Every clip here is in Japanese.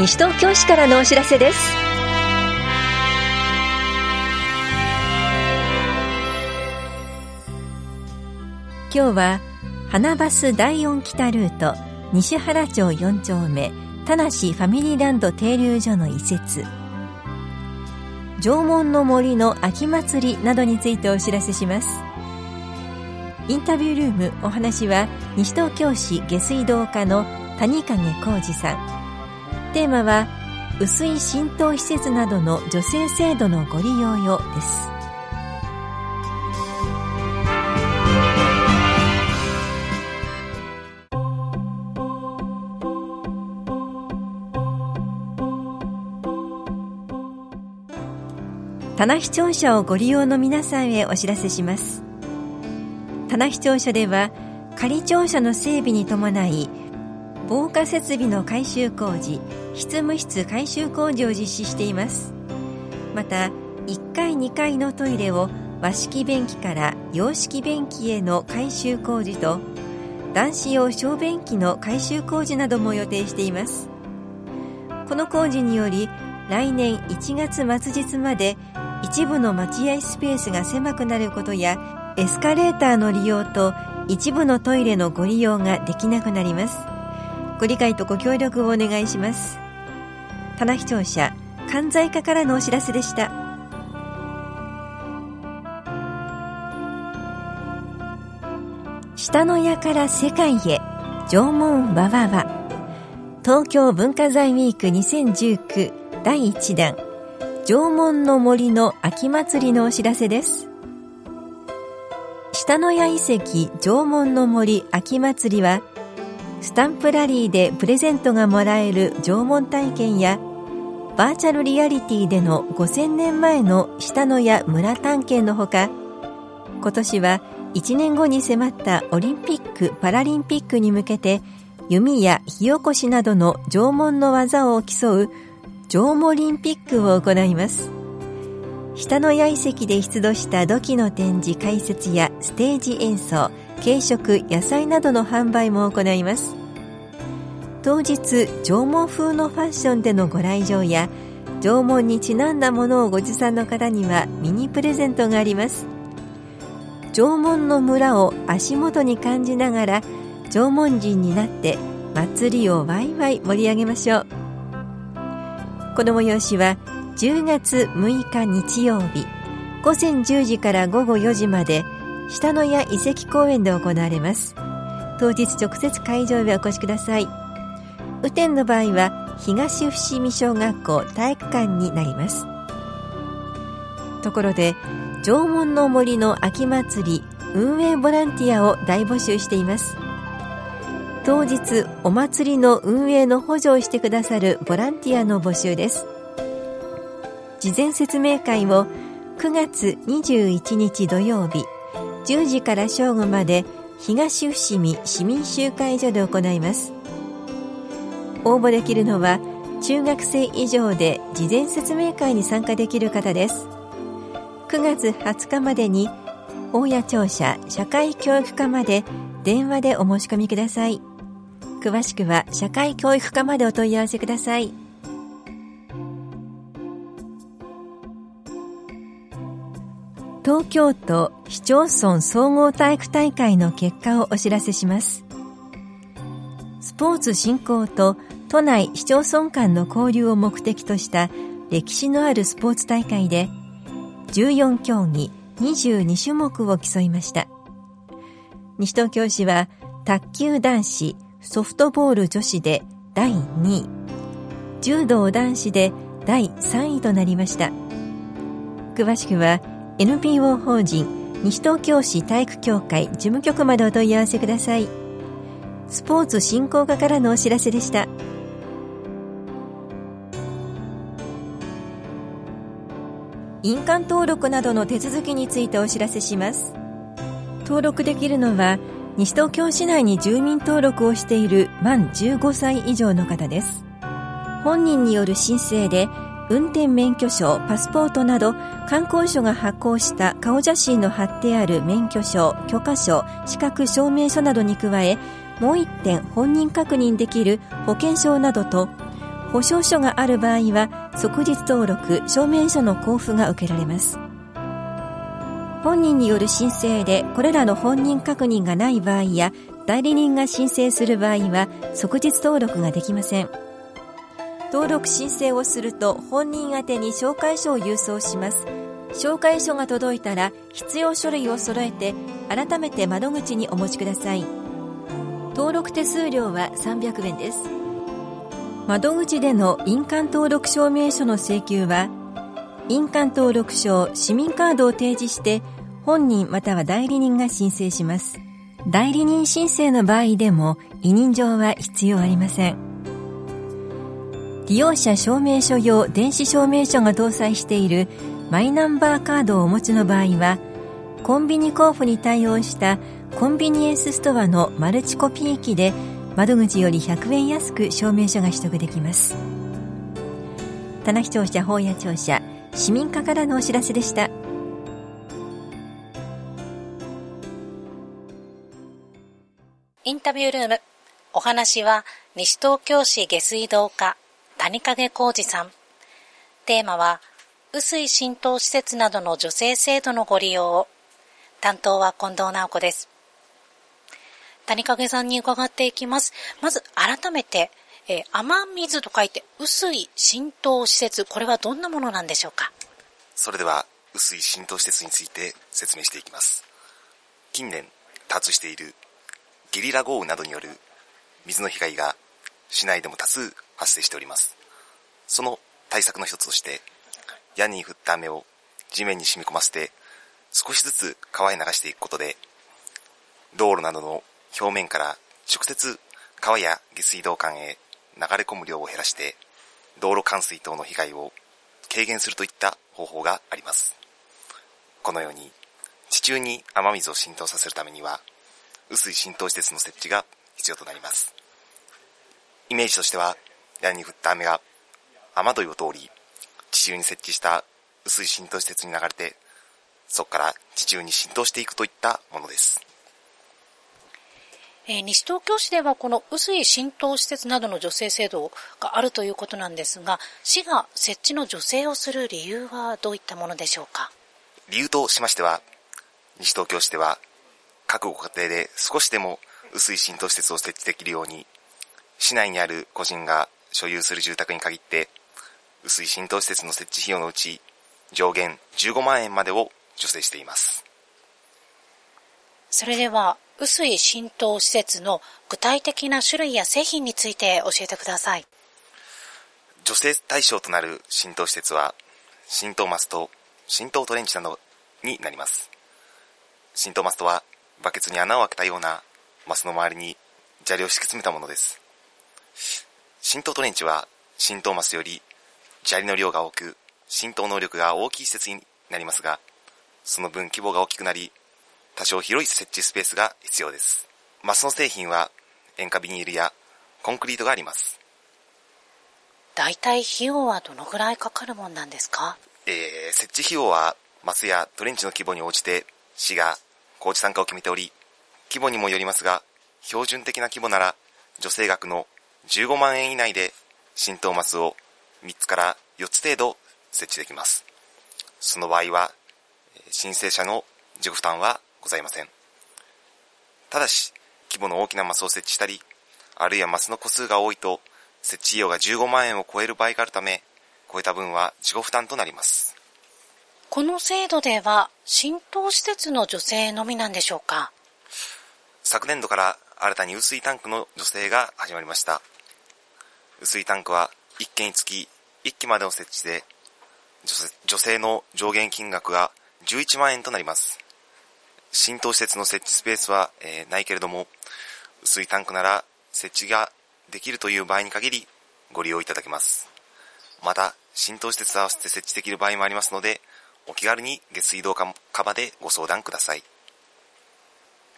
西東京市からのお知らせです。今日は花バス第4北ルート西原町4丁目田無ファミリーランド停留所の移設。縄文の森の秋祭りなどについてお知らせします。インタビュールームお話は西東京市下水道課の谷影浩二さん。テーマは薄い浸透施設などの女性制度のご利用よです。棚視聴者をご利用の皆さんへお知らせします。棚視聴者では仮庁舎の整備に伴い防火設備の改修工事執務室改修工事を実施しています。また1階2階のトイレを和式便器から洋式便器への改修工事と男子用小便器の改修工事なども予定しています。この工事により来年1月末日まで一部の待合スペースが狭くなることやエスカレーターの利用と一部のトイレのご利用ができなくなります。ご理解とご協力をお願いします。棚視聴者関西課からのお知らせでした。下の矢から世界へ縄文わわわ。東京文化財ウィーク2019第1弾縄文の森の秋祭りのお知らせです。下野谷遺跡縄文の森秋祭りはスタンプラリーでプレゼントがもらえる縄文体験やバーチャルリアリティでの5000年前の下野谷村探検のほか今年は1年後に迫ったオリンピック・パラリンピックに向けて弓や火起こしなどの縄文の技を競う縄文オリンピックを行います。下の谷遺跡で出土した土器の展示解説やステージ演奏軽食野菜などの販売も行います。当日縄文風のファッションでのご来場や縄文にちなんだものをご持参の方にはミニプレゼントがあります。縄文の村を足元に感じながら縄文人になって祭りをワイワイ盛り上げましょう。この催しは10月6日日曜日午前10時から午後4時まで下野谷遺跡公園で行われます。当日直接会場へお越しください。雨天の場合は東伏見小学校体育館になります。ところで縄文の森の秋祭り運営ボランティアを大募集しています。当日お祭りの運営の補助をしてくださるボランティアの募集です。事前説明会を9月21日土曜日10時から正午まで東伏見市民集会所で行います。応募できるのは中学生以上で事前説明会に参加できる方です。9月20日までに大谷庁舎社会教育課まで電話でお申し込みください。詳しくは社会教育課までお問い合わせください。東京都市町村総合体育大会の結果をお知らせします。スポーツ振興と都内市町村間の交流を目的とした歴史のあるスポーツ大会で14競技22種目を競いました。西東京市は卓球男子ソフトボール女子で第2位。柔道男子で第3位となりました。詳しくは NPO 法人西東京市体育協会事務局までお問い合わせください。スポーツ振興課からのお知らせでした。印鑑登録などの手続きについてお知らせします。登録できるのは西東京市内に住民登録をしている満15歳以上の方です。本人による申請で運転免許証、パスポートなど観光所が発行した顔写真の貼ってある免許証、許可証、資格証明書などに加えもう一点本人確認できる保険証などと保証書がある場合は即日登録証明書の交付が受けられます。本人による申請でこれらの本人確認がない場合や代理人が申請する場合は即日登録ができません。登録申請をすると本人宛に紹介書を郵送します。紹介書が届いたら必要書類を揃えて改めて窓口にお持ちください。登録手数料は300円です。窓口での印鑑登録証明書の請求は印鑑登録証市民カードを提示して本人または代理人が申請します。代理人申請の場合でも委任状は必要ありません。利用者証明書用電子証明書が搭載しているマイナンバーカードをお持ちの場合はコンビニ交付に対応したコンビニエンスストアのマルチコピー機で窓口より100円安く証明書が取得できます。棚視聴者法や庁舎市民課からのお知らせでした。インタビュールームお話は西東京市下水道課。谷影浩二さんテーマは雨水浸透施設などの助成制度のご利用を。担当は近藤直子です。谷影さんに伺っていきます。まず改めて、えー、雨水と書いて雨水浸透施設、これはどんなものなんでしょうか？それでは雨水浸透施設について説明していきます。近年多発しているゲリラ豪雨などによる水の被害が市内でも多数発生しております。その対策の一つとして、屋根に降った雨を地面に染み込ませて少しずつ川へ流していくことで道路などの表面から直接川や下水道管へ流れ込む量を減らして道路冠水等の被害を軽減するといった方法があります。このように地中に雨水を浸透させるためには雨水浸透施設の設置が必要となります。イメージとしては屋根に降った雨が雨どいを通り地中に設置した薄い浸透施設に流れて、そこから地中に浸透していくといったものです。えー、西東京市ではこの薄い浸透施設などの助成制度があるということなんですが、市が設置の助成をする理由はどういったものでしょうか？理由としましては、西東京市では各ご家庭で少しでも薄い浸透施設を設置できるように、市内にある個人が所有する住宅に限って雨水浸透施設の設置費用のうち上限15万円までを助成しています。それでは、雨水浸透施設の具体的な種類や製品について教えてください。助成対象となる浸透施設は、浸透マスト、浸透トレンチなどになります。浸透マストは、バケツに穴を開けたようなマスの周りに砂利を敷き詰めたものです。浸透トレンチは、浸透マスより砂利の量が多く、浸透能力が大きい施設になりますが、その分規模が大きくなり、多少広い設置スペースが必要です。マスの製品は塩化ビニールやコンクリートがあります。大体費用はどのぐらいかかるもんなんですか？えー、設置費用はマスやトレンチの規模に応じて市が工事参加を決めており、規模にもよりますが、標準的な規模なら助成額の15万円以内で浸透マスを3つから4つ程度設置できます。その場合は、申請者の自己負担はございません。ただし、規模の大きなマスを設置したり、あるいはマスの個数が多いと、設置費用が15万円を超える場合があるため、超えた分は自己負担となります。この制度では、浸透施設の助成のみなんでしょうか？昨年度から新たに雨水タンクの助成が始まりました。雨水タンクは1件につき1機までの設置で、女性の上限金額が11万円となります。浸透施設の設置スペースは、えー、ないけれども、薄いタンクなら設置ができるという場合に限りご利用いただけます。また、浸透施設と合わせて設置できる場合もありますので、お気軽に下水道カバでご相談ください。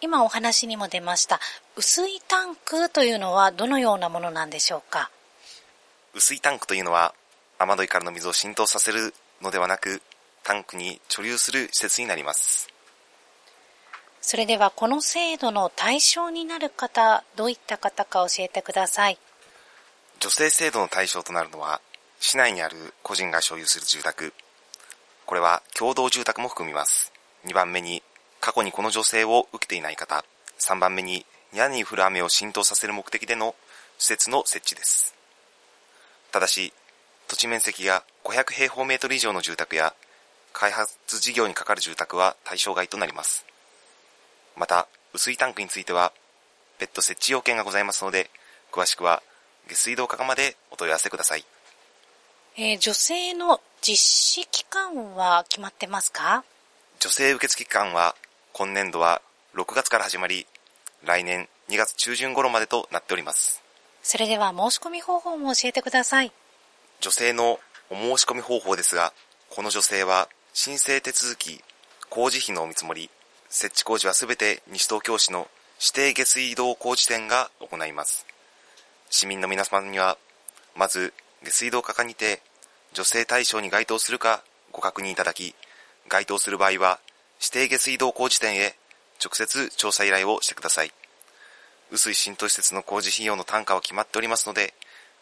今お話にも出ました、薄いタンクというのはどのようなものなんでしょうか？雨水タンクというのは雨どいからの水を浸透させるのではなくタンクに貯留する施設になりますそれではこの制度の対象になる方どういった方か教えてください女性制度の対象となるのは、市内にある個人が所有する住宅。これは共同住宅も含みます。2番目に、過去にこの女性を受けていない方。3番目に、屋根に降る雨を浸透させる目的での施設の設置です。ただし、土地面積が500平方メートル以上の住宅や、開発事業にかかる住宅は対象外となります。また、雨水タンクについては、別途設置要件がございますので、詳しくは下水道課までお問い合わせください。えー、女性の実施期間は決まってますか？女性受付期間は今年度は6月から始まり、来年2月中旬頃までとなっております。それでは申し込み方法も教えてください。女性のお申し込み方法ですが、この女性は申請手続き、工事費のお見積もり、設置工事はすべて西東京市の指定下水道工事店が行います。市民の皆様には、まず下水道課にて女性対象に該当するかご確認いただき、該当する場合は指定下水道工事店へ直接調査依頼をしてください。雨水浸透施設の工事費用の単価は決まっておりますので、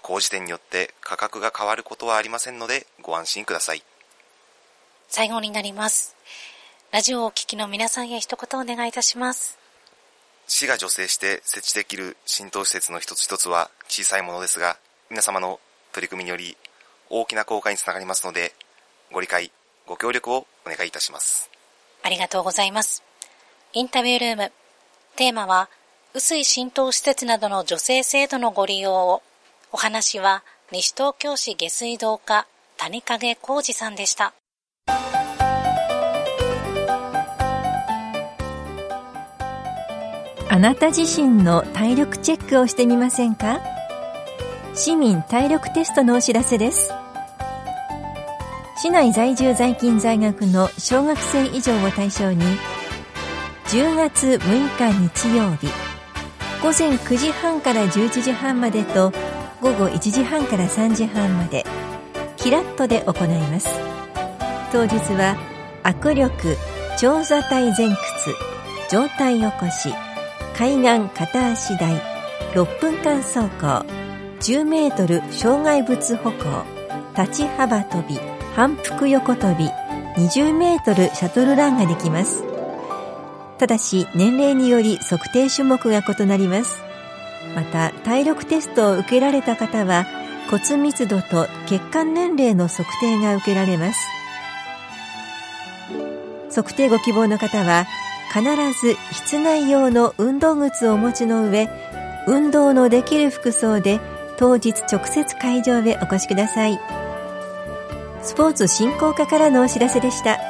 工事店によって価格が変わることはありませんのでご安心ください。最後になります。ラジオをお聞きの皆さんへ一言お願いいたします。市が助成して設置できる浸透施設の一つ一つは小さいものですが、皆様の取り組みにより大きな効果につながりますので、ご理解、ご協力をお願いいたします。ありがとうございます。インタビュールーム。テーマは、雨水浸透施設などの助成制度のご利用を。お話は、西東京市下水道課、谷影浩二さんでした。あなた自身の体力チェックをしてみませんか？市民体力テストのお知らせです。市内在住在勤在学の小学生以上を対象に、10月6日日曜日、午前9時半から11時半までと、午後1時半から3時半まで、キラッとで行います。当日は、握力、長座体前屈、上体起こし、海岸片足台6分間走行10メートル障害物歩行立ち幅跳び反復横跳び20メートルシャトルランができますただし年齢により測定種目が異なります。また体力テストを受けられた方は骨密度と血管年齢の測定が受けられます。測定ご希望の方は必ず室内用の運動靴をお持ちの上運動のできる服装で当日直接会場へお越しください。スポーツ振興課からのお知らせでした。